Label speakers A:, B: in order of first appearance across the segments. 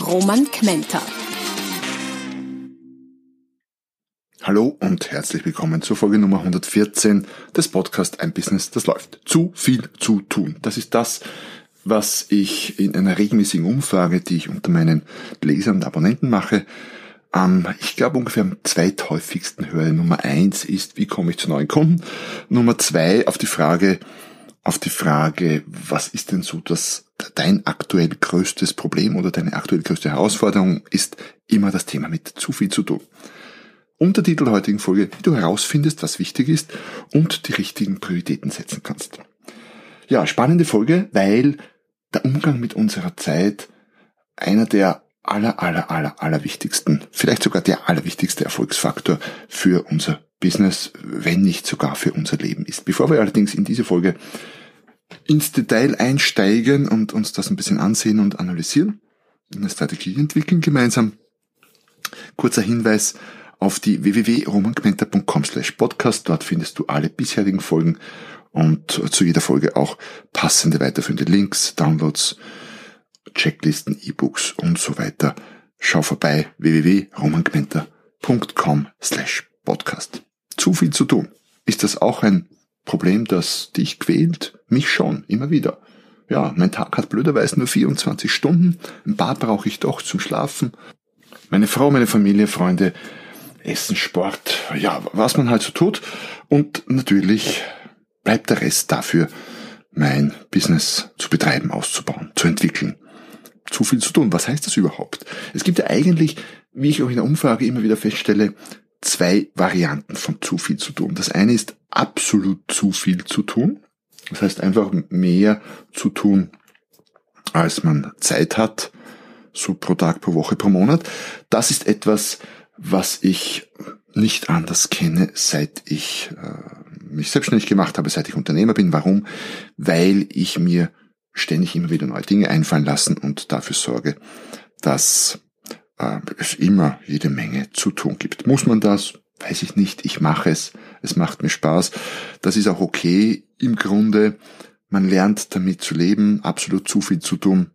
A: Roman Kmenter.
B: Hallo und herzlich willkommen zur Folge Nummer 114 des Podcasts Ein Business, das läuft. Zu viel zu tun. Das ist das, was ich in einer regelmäßigen Umfrage, die ich unter meinen Lesern und Abonnenten mache, ich glaube ungefähr am zweithäufigsten höre. Nummer eins ist, wie komme ich zu neuen Kunden? Nummer zwei auf die Frage, auf die Frage, was ist denn so das, dein aktuell größtes Problem oder deine aktuell größte Herausforderung ist immer das Thema mit zu viel zu tun. Untertitel der heutigen Folge, wie du herausfindest, was wichtig ist und die richtigen Prioritäten setzen kannst. Ja, spannende Folge, weil der Umgang mit unserer Zeit einer der aller, aller, aller, aller wichtigsten, vielleicht sogar der allerwichtigste Erfolgsfaktor für unser Business, wenn nicht sogar für unser Leben ist. Bevor wir allerdings in diese Folge ins Detail einsteigen und uns das ein bisschen ansehen und analysieren, eine Strategie entwickeln gemeinsam, kurzer Hinweis auf die www.romangmenta.com slash podcast. Dort findest du alle bisherigen Folgen und zu jeder Folge auch passende weiterführende Links, Downloads, Checklisten, E-Books und so weiter. Schau vorbei www.romangmenta.com slash podcast. Zu viel zu tun. Ist das auch ein Problem, das dich quält? Mich schon, immer wieder. Ja, mein Tag hat blöderweise nur 24 Stunden. Ein paar brauche ich doch zum Schlafen. Meine Frau, meine Familie, Freunde, Essen, Sport, ja, was man halt so tut. Und natürlich bleibt der Rest dafür, mein Business zu betreiben, auszubauen, zu entwickeln. Zu viel zu tun. Was heißt das überhaupt? Es gibt ja eigentlich, wie ich auch in der Umfrage immer wieder feststelle, zwei Varianten von zu viel zu tun. Das eine ist absolut zu viel zu tun. Das heißt einfach mehr zu tun, als man Zeit hat, so pro Tag, pro Woche, pro Monat. Das ist etwas, was ich nicht anders kenne, seit ich äh, mich selbstständig gemacht habe, seit ich Unternehmer bin. Warum? Weil ich mir ständig immer wieder neue Dinge einfallen lassen und dafür sorge, dass äh, es immer jede Menge zu tun gibt. Muss man das? Weiß ich nicht. Ich mache es. Es macht mir Spaß. Das ist auch okay. Im Grunde, man lernt damit zu leben, absolut zu viel zu tun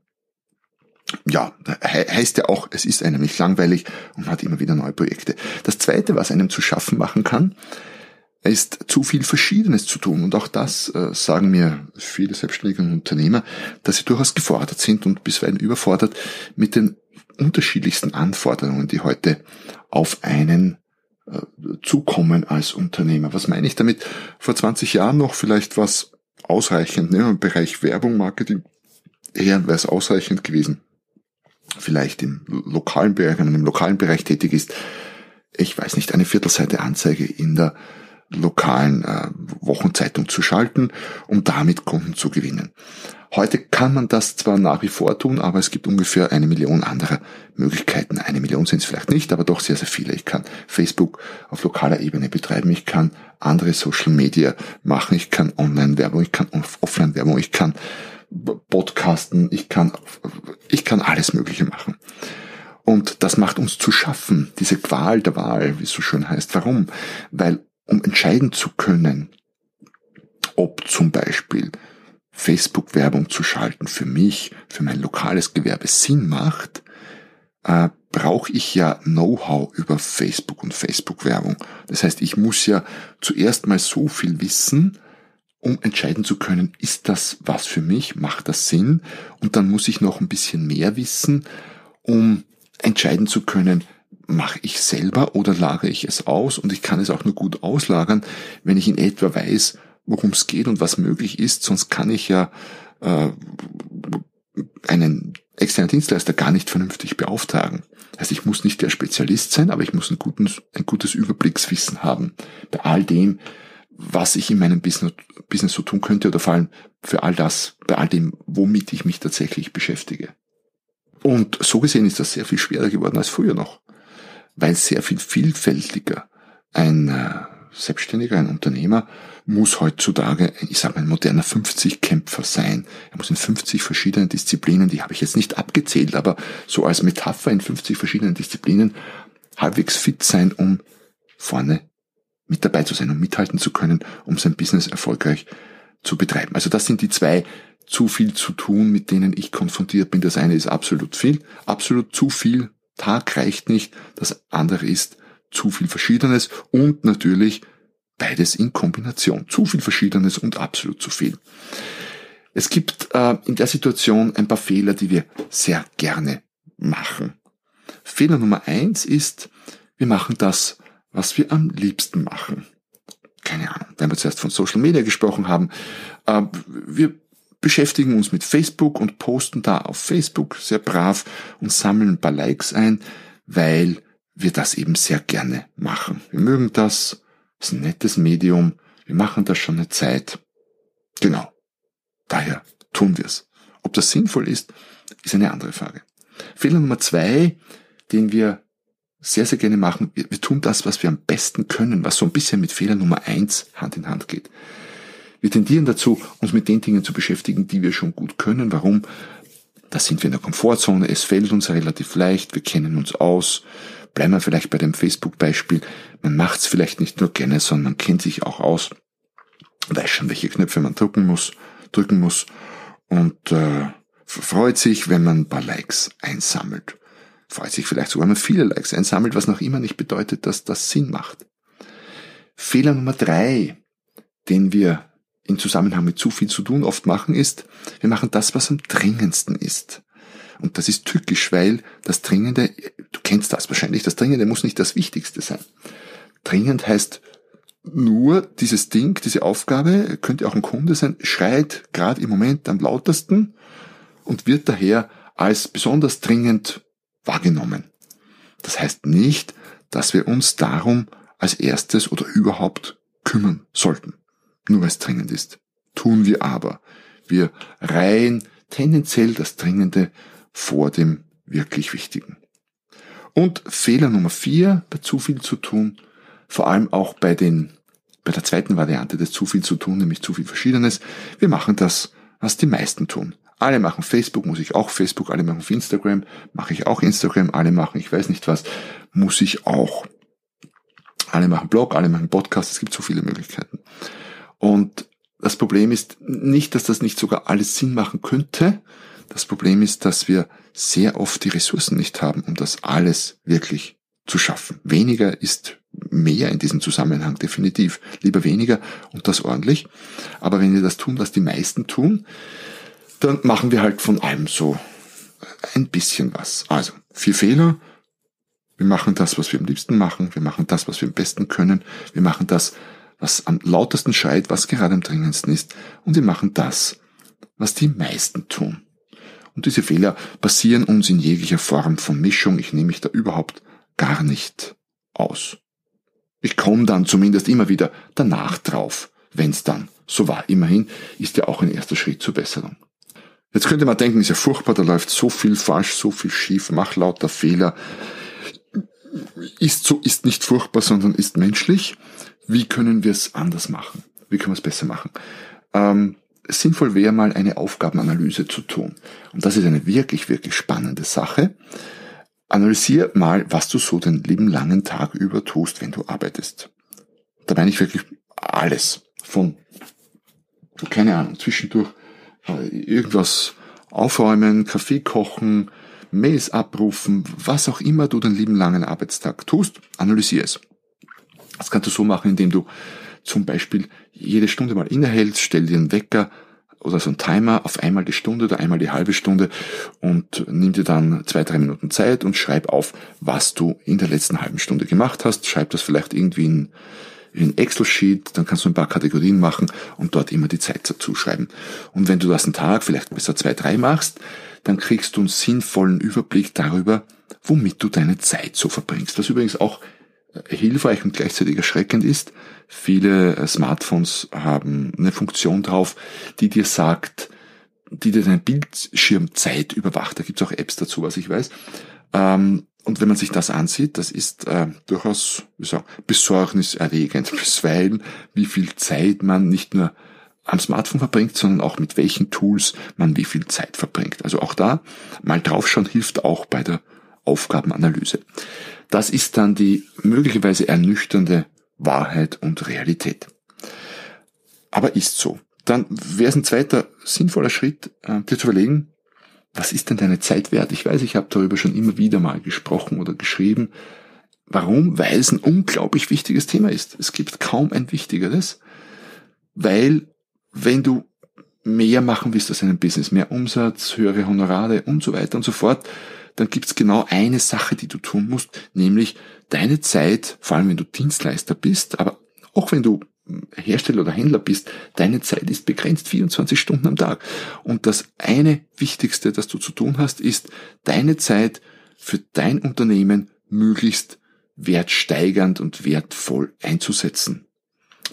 B: ja, heißt ja auch, es ist einem nicht langweilig und man hat immer wieder neue Projekte. Das zweite, was einem zu schaffen machen kann, ist zu viel Verschiedenes zu tun. Und auch das äh, sagen mir viele Selbstständige und Unternehmer, dass sie durchaus gefordert sind und bisweilen überfordert mit den unterschiedlichsten Anforderungen, die heute auf einen äh, zukommen als Unternehmer. Was meine ich damit? Vor 20 Jahren noch vielleicht was ausreichend, ne, im Bereich Werbung, Marketing, eher wäre es ausreichend gewesen vielleicht im lokalen Bereich, wenn man im lokalen Bereich tätig ist, ich weiß nicht, eine Viertelseite Anzeige in der lokalen äh, Wochenzeitung zu schalten, um damit Kunden zu gewinnen. Heute kann man das zwar nach wie vor tun, aber es gibt ungefähr eine Million anderer Möglichkeiten. Eine Million sind es vielleicht nicht, aber doch sehr, sehr viele. Ich kann Facebook auf lokaler Ebene betreiben, ich kann andere Social Media machen, ich kann Online-Werbung, ich kann Offline-Werbung, ich kann Podcasten, ich kann, ich kann alles Mögliche machen. Und das macht uns zu schaffen, diese Qual der Wahl, wie es so schön heißt. Warum? Weil, um entscheiden zu können, ob zum Beispiel Facebook-Werbung zu schalten für mich, für mein lokales Gewerbe Sinn macht, äh, brauche ich ja Know-how über Facebook und Facebook-Werbung. Das heißt, ich muss ja zuerst mal so viel wissen, um entscheiden zu können, ist das was für mich, macht das Sinn? Und dann muss ich noch ein bisschen mehr wissen, um entscheiden zu können, mache ich selber oder lagere ich es aus? Und ich kann es auch nur gut auslagern, wenn ich in etwa weiß, worum es geht und was möglich ist. Sonst kann ich ja äh, einen externen Dienstleister gar nicht vernünftig beauftragen. Also ich muss nicht der Spezialist sein, aber ich muss ein, guten, ein gutes Überblickswissen haben bei all dem, was ich in meinem Business, Business so tun könnte oder vor allem für all das, bei all dem, womit ich mich tatsächlich beschäftige. Und so gesehen ist das sehr viel schwerer geworden als früher noch, weil sehr viel vielfältiger ein äh, Selbstständiger, ein Unternehmer muss heutzutage, ich sage mal, ein moderner 50-Kämpfer sein. Er muss in 50 verschiedenen Disziplinen, die habe ich jetzt nicht abgezählt, aber so als Metapher in 50 verschiedenen Disziplinen halbwegs fit sein, um vorne mit dabei zu sein, um mithalten zu können, um sein Business erfolgreich zu betreiben. Also das sind die zwei zu viel zu tun, mit denen ich konfrontiert bin. Das eine ist absolut viel, absolut zu viel. Tag reicht nicht. Das andere ist zu viel Verschiedenes und natürlich beides in Kombination. Zu viel Verschiedenes und absolut zu viel. Es gibt äh, in der Situation ein paar Fehler, die wir sehr gerne machen. Fehler Nummer eins ist, wir machen das, was wir am liebsten machen. Keine Ahnung, wenn wir zuerst von Social Media gesprochen haben. Äh, wir beschäftigen uns mit Facebook und posten da auf Facebook sehr brav und sammeln ein paar Likes ein, weil wir das eben sehr gerne machen. Wir mögen das, ist ein nettes Medium, wir machen das schon eine Zeit. Genau. Daher tun wir es. Ob das sinnvoll ist, ist eine andere Frage. Fehler Nummer zwei, den wir sehr, sehr gerne machen, wir, wir tun das, was wir am besten können, was so ein bisschen mit Fehler Nummer eins Hand in Hand geht. Wir tendieren dazu, uns mit den Dingen zu beschäftigen, die wir schon gut können. Warum? Da sind wir in der Komfortzone, es fällt uns relativ leicht, wir kennen uns aus. Bleiben wir vielleicht bei dem Facebook-Beispiel. Man macht es vielleicht nicht nur gerne, sondern man kennt sich auch aus, weiß schon, welche Knöpfe man drücken muss, drücken muss und äh, freut sich, wenn man ein paar Likes einsammelt. Freut sich vielleicht sogar, wenn man viele Likes einsammelt, was noch immer nicht bedeutet, dass das Sinn macht. Fehler Nummer drei, den wir in Zusammenhang mit zu viel zu tun oft machen, ist, wir machen das, was am dringendsten ist. Und das ist tückisch, weil das Dringende, du kennst das wahrscheinlich, das Dringende muss nicht das Wichtigste sein. Dringend heißt nur dieses Ding, diese Aufgabe, könnte auch ein Kunde sein, schreit gerade im Moment am lautesten und wird daher als besonders dringend wahrgenommen. Das heißt nicht, dass wir uns darum als erstes oder überhaupt kümmern sollten nur weil es dringend ist. Tun wir aber. Wir reihen tendenziell das Dringende vor dem wirklich Wichtigen. Und Fehler Nummer vier, bei zu viel zu tun, vor allem auch bei den, bei der zweiten Variante des zu viel zu tun, nämlich zu viel Verschiedenes. Wir machen das, was die meisten tun. Alle machen Facebook, muss ich auch Facebook, alle machen Instagram, mache ich auch Instagram, alle machen, ich weiß nicht was, muss ich auch. Alle machen Blog, alle machen Podcast, es gibt so viele Möglichkeiten. Und das Problem ist nicht, dass das nicht sogar alles Sinn machen könnte. Das Problem ist, dass wir sehr oft die Ressourcen nicht haben, um das alles wirklich zu schaffen. Weniger ist mehr in diesem Zusammenhang definitiv. Lieber weniger und das ordentlich. Aber wenn wir das tun, was die meisten tun, dann machen wir halt von allem so ein bisschen was. Also, vier Fehler. Wir machen das, was wir am liebsten machen. Wir machen das, was wir am besten können. Wir machen das, was am lautesten schreit, was gerade am dringendsten ist, und wir machen das, was die meisten tun. Und diese Fehler passieren uns in jeglicher Form von Mischung. Ich nehme mich da überhaupt gar nicht aus. Ich komme dann zumindest immer wieder danach drauf, wenn es dann so war. Immerhin ist ja auch ein erster Schritt zur Besserung. Jetzt könnte man denken, ist ja furchtbar, da läuft so viel falsch, so viel schief, mach lauter Fehler. Ist so, ist nicht furchtbar, sondern ist menschlich wie können wir es anders machen? Wie können wir es besser machen? Ähm, sinnvoll wäre mal eine Aufgabenanalyse zu tun. Und das ist eine wirklich, wirklich spannende Sache. Analysier mal, was du so den lieben langen Tag über tust, wenn du arbeitest. Da meine ich wirklich alles. Von, keine Ahnung, zwischendurch äh, irgendwas aufräumen, Kaffee kochen, Mails abrufen, was auch immer du den lieben langen Arbeitstag tust, analysier es. Das kannst du so machen, indem du zum Beispiel jede Stunde mal innehältst, stell dir einen Wecker oder so einen Timer auf einmal die Stunde oder einmal die halbe Stunde und nimm dir dann zwei, drei Minuten Zeit und schreib auf, was du in der letzten halben Stunde gemacht hast. Schreib das vielleicht irgendwie in, in Excel-Sheet, dann kannst du ein paar Kategorien machen und dort immer die Zeit dazu schreiben. Und wenn du das einen Tag, vielleicht besser zwei, drei machst, dann kriegst du einen sinnvollen Überblick darüber, womit du deine Zeit so verbringst. Was übrigens auch hilfreich und gleichzeitig erschreckend ist. Viele äh, Smartphones haben eine Funktion drauf, die dir sagt, die dir deine Bildschirmzeit überwacht. Da gibt's auch Apps dazu, was ich weiß. Ähm, und wenn man sich das ansieht, das ist äh, durchaus wie sagen, besorgniserregend, bisweilen, wie viel Zeit man nicht nur am Smartphone verbringt, sondern auch mit welchen Tools man wie viel Zeit verbringt. Also auch da mal draufschauen hilft auch bei der Aufgabenanalyse. Das ist dann die möglicherweise ernüchternde Wahrheit und Realität. Aber ist so. Dann wäre es ein zweiter sinnvoller Schritt, äh, dir zu überlegen, was ist denn deine Zeit wert? Ich weiß, ich habe darüber schon immer wieder mal gesprochen oder geschrieben. Warum? Weil es ein unglaublich wichtiges Thema ist. Es gibt kaum ein wichtigeres, weil wenn du mehr machen willst aus einem Business, mehr Umsatz, höhere Honorare und so weiter und so fort, dann gibt's genau eine Sache, die du tun musst, nämlich deine Zeit, vor allem wenn du Dienstleister bist, aber auch wenn du Hersteller oder Händler bist, deine Zeit ist begrenzt 24 Stunden am Tag. Und das eine Wichtigste, das du zu tun hast, ist, deine Zeit für dein Unternehmen möglichst wertsteigernd und wertvoll einzusetzen.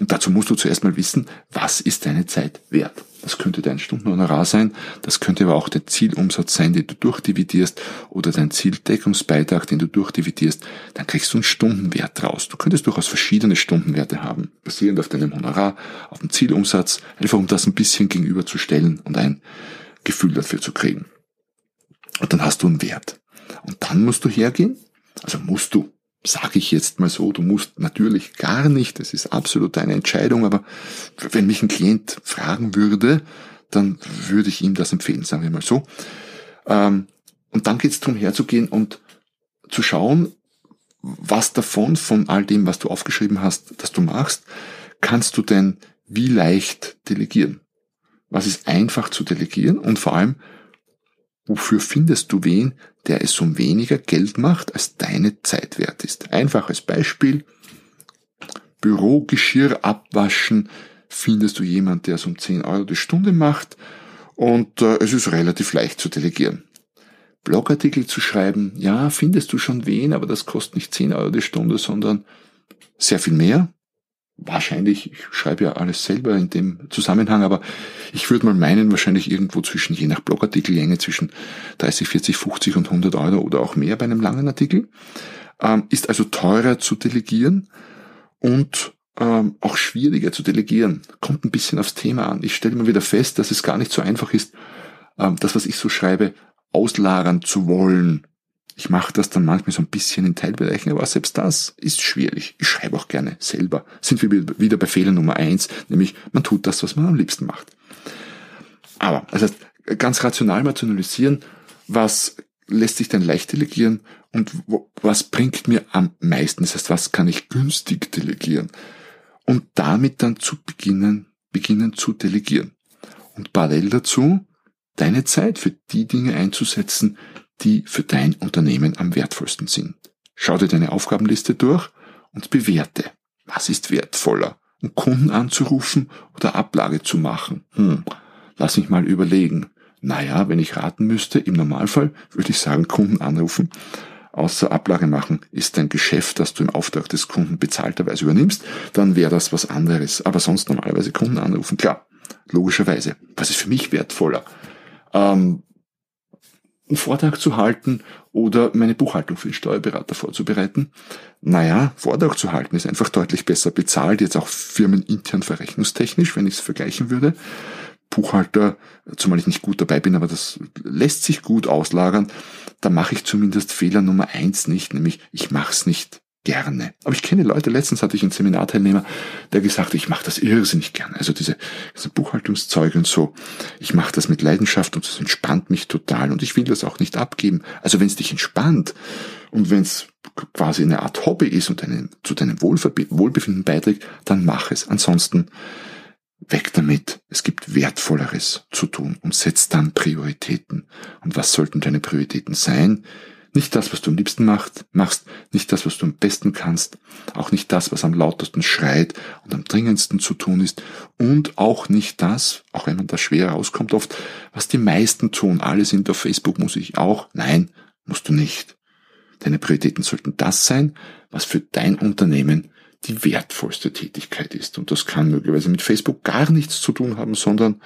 B: Und dazu musst du zuerst mal wissen, was ist deine Zeit wert. Das könnte dein Stundenhonorar sein, das könnte aber auch der Zielumsatz sein, den du durchdividierst oder dein Zieldeckungsbeitrag, den du durchdividierst. Dann kriegst du einen Stundenwert raus. Du könntest durchaus verschiedene Stundenwerte haben, basierend auf deinem Honorar, auf dem Zielumsatz, einfach um das ein bisschen gegenüberzustellen und ein Gefühl dafür zu kriegen. Und dann hast du einen Wert. Und dann musst du hergehen, also musst du, sage ich jetzt mal so, du musst natürlich gar nicht, das ist absolut deine Entscheidung, aber wenn mich ein Klient fragen würde, dann würde ich ihm das empfehlen, sagen wir mal so. Ähm, und dann geht es darum herzugehen und zu schauen, was davon, von all dem, was du aufgeschrieben hast, dass du machst, kannst du denn wie leicht delegieren? Was ist einfach zu delegieren und vor allem, Wofür findest du wen, der es um weniger Geld macht, als deine Zeit wert ist? Einfaches Beispiel. Bürogeschirr abwaschen findest du jemand, der es um 10 Euro die Stunde macht und äh, es ist relativ leicht zu delegieren. Blogartikel zu schreiben, ja, findest du schon wen, aber das kostet nicht 10 Euro die Stunde, sondern sehr viel mehr wahrscheinlich, ich schreibe ja alles selber in dem Zusammenhang, aber ich würde mal meinen, wahrscheinlich irgendwo zwischen, je nach Blogartikellänge, zwischen 30, 40, 50 und 100 Euro oder auch mehr bei einem langen Artikel. Ähm, ist also teurer zu delegieren und ähm, auch schwieriger zu delegieren. Kommt ein bisschen aufs Thema an. Ich stelle immer wieder fest, dass es gar nicht so einfach ist, ähm, das, was ich so schreibe, auslagern zu wollen ich mache das dann manchmal so ein bisschen in Teilbereichen, aber selbst das ist schwierig. Ich schreibe auch gerne selber. Sind wir wieder bei Fehler Nummer eins, nämlich man tut das, was man am liebsten macht. Aber, also ganz rational mal zu analysieren, was lässt sich denn leicht delegieren und was bringt mir am meisten? Das heißt, was kann ich günstig delegieren? Und damit dann zu beginnen, beginnen zu delegieren. Und parallel dazu deine Zeit für die Dinge einzusetzen, die für dein Unternehmen am wertvollsten sind. Schau dir deine Aufgabenliste durch und bewerte, was ist wertvoller, um Kunden anzurufen oder Ablage zu machen. Hm, lass mich mal überlegen. Naja, wenn ich raten müsste, im Normalfall würde ich sagen, Kunden anrufen. Außer Ablage machen ist ein Geschäft, das du im Auftrag des Kunden bezahlterweise übernimmst, dann wäre das was anderes. Aber sonst normalerweise Kunden anrufen, klar, logischerweise. Was ist für mich wertvoller? Ähm, einen Vortrag zu halten oder meine Buchhaltung für den Steuerberater vorzubereiten. Naja, Vortrag zu halten ist einfach deutlich besser bezahlt, jetzt auch firmenintern verrechnungstechnisch, wenn ich es vergleichen würde. Buchhalter, zumal ich nicht gut dabei bin, aber das lässt sich gut auslagern. Da mache ich zumindest Fehler Nummer eins nicht, nämlich ich mache es nicht gerne. Aber ich kenne Leute, letztens hatte ich einen Seminarteilnehmer, der gesagt hat, ich mache das irrsinnig gerne. Also diese, diese Buchhaltungszeuge und so, ich mache das mit Leidenschaft und es entspannt mich total und ich will das auch nicht abgeben. Also wenn es dich entspannt und wenn es quasi eine Art Hobby ist und einen, zu deinem Wohlverbe Wohlbefinden beiträgt, dann mach es. Ansonsten weg damit. Es gibt Wertvolleres zu tun und setz dann Prioritäten. Und was sollten deine Prioritäten sein? Nicht das, was du am liebsten macht, machst, nicht das, was du am besten kannst, auch nicht das, was am lautesten schreit und am dringendsten zu tun ist und auch nicht das, auch wenn man da schwer rauskommt oft, was die meisten tun. Alle sind auf Facebook, muss ich auch. Nein, musst du nicht. Deine Prioritäten sollten das sein, was für dein Unternehmen die wertvollste Tätigkeit ist. Und das kann möglicherweise mit Facebook gar nichts zu tun haben, sondern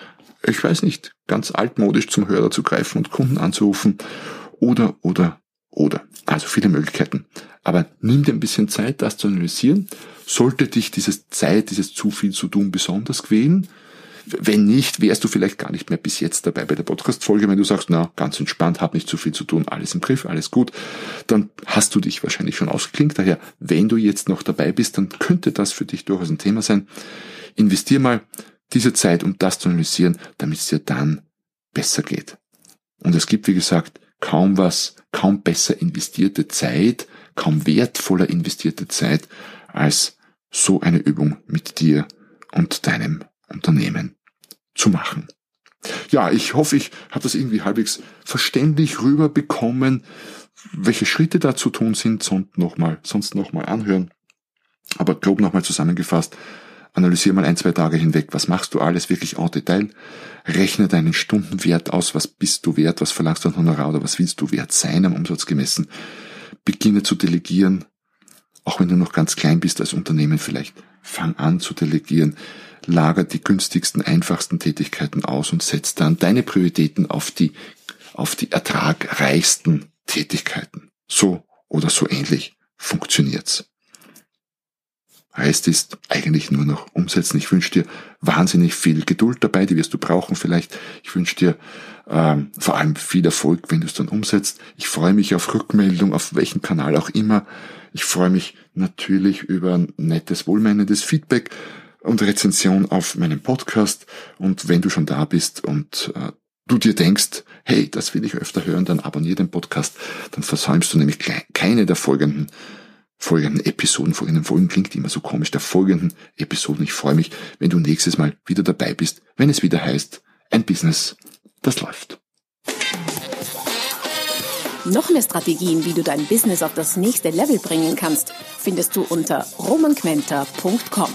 B: ich weiß nicht, ganz altmodisch zum Hörer zu greifen und Kunden anzurufen oder, oder, oder. Also viele Möglichkeiten. Aber nimm dir ein bisschen Zeit, das zu analysieren. Sollte dich dieses Zeit, dieses zu viel zu tun besonders quälen, wenn nicht, wärst du vielleicht gar nicht mehr bis jetzt dabei bei der Podcast-Folge, wenn du sagst, na, ganz entspannt, hab nicht zu viel zu tun, alles im Griff, alles gut, dann hast du dich wahrscheinlich schon ausgeklinkt. Daher, wenn du jetzt noch dabei bist, dann könnte das für dich durchaus ein Thema sein. Investier mal diese Zeit, um das zu analysieren, damit es dir dann besser geht. Und es gibt, wie gesagt, kaum was, kaum besser investierte Zeit, kaum wertvoller investierte Zeit als so eine Übung mit dir und deinem Unternehmen zu machen. Ja, ich hoffe, ich habe das irgendwie halbwegs verständlich rüberbekommen, welche Schritte da zu tun sind, sonst nochmal, sonst nochmal anhören. Aber grob nochmal zusammengefasst, analysiere mal ein, zwei Tage hinweg, was machst du alles wirklich en Detail, rechne deinen Stundenwert aus, was bist du wert, was verlangst du an Honorar oder was willst du wert sein am Umsatz gemessen, beginne zu delegieren, auch wenn du noch ganz klein bist als Unternehmen vielleicht, fang an zu delegieren, lager die günstigsten, einfachsten Tätigkeiten aus und setz dann deine Prioritäten auf die, auf die ertragreichsten Tätigkeiten. So oder so ähnlich funktioniert's. Rest ist eigentlich nur noch umsetzen. Ich wünsche dir wahnsinnig viel Geduld dabei, die wirst du brauchen vielleicht. Ich wünsche dir ähm, vor allem viel Erfolg, wenn du es dann umsetzt. Ich freue mich auf Rückmeldung, auf welchem Kanal auch immer. Ich freue mich natürlich über nettes, wohlmeinendes Feedback und Rezension auf meinem Podcast. Und wenn du schon da bist und äh, du dir denkst, hey, das will ich öfter hören, dann abonniere den Podcast, dann versäumst du nämlich keine der folgenden folgenden Episoden, folgenden Folgen klingt immer so komisch, der folgenden Episoden. Ich freue mich, wenn du nächstes Mal wieder dabei bist, wenn es wieder heißt, ein Business, das läuft.
A: Noch mehr Strategien, wie du dein Business auf das nächste Level bringen kannst, findest du unter romanquenter.com.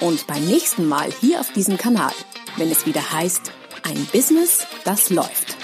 A: Und beim nächsten Mal hier auf diesem Kanal, wenn es wieder heißt, ein Business, das läuft.